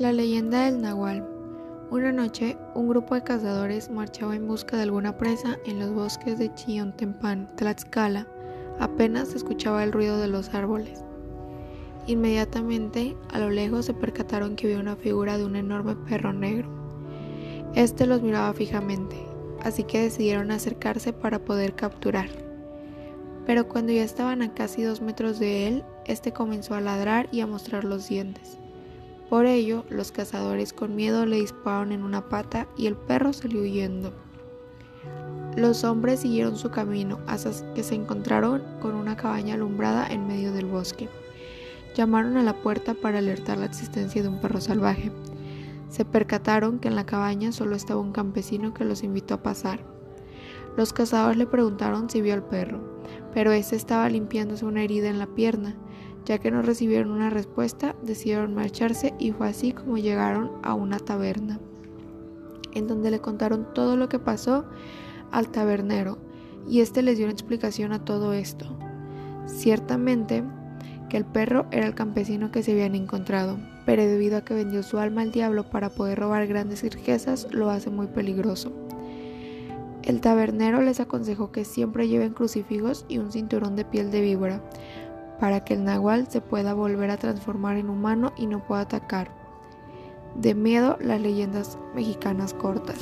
La leyenda del Nahual. Una noche, un grupo de cazadores marchaba en busca de alguna presa en los bosques de Chiontempan, Tlaxcala. Apenas se escuchaba el ruido de los árboles. Inmediatamente, a lo lejos se percataron que había una figura de un enorme perro negro. Este los miraba fijamente, así que decidieron acercarse para poder capturar. Pero cuando ya estaban a casi dos metros de él, este comenzó a ladrar y a mostrar los dientes. Por ello, los cazadores con miedo le dispararon en una pata y el perro salió huyendo. Los hombres siguieron su camino hasta que se encontraron con una cabaña alumbrada en medio del bosque. Llamaron a la puerta para alertar la existencia de un perro salvaje. Se percataron que en la cabaña solo estaba un campesino que los invitó a pasar. Los cazadores le preguntaron si vio al perro, pero éste estaba limpiándose una herida en la pierna ya que no recibieron una respuesta, decidieron marcharse y fue así como llegaron a una taberna, en donde le contaron todo lo que pasó al tabernero, y éste les dio una explicación a todo esto. Ciertamente que el perro era el campesino que se habían encontrado, pero debido a que vendió su alma al diablo para poder robar grandes riquezas, lo hace muy peligroso. El tabernero les aconsejó que siempre lleven crucifijos y un cinturón de piel de víbora, para que el nahual se pueda volver a transformar en humano y no pueda atacar. De miedo, las leyendas mexicanas cortas.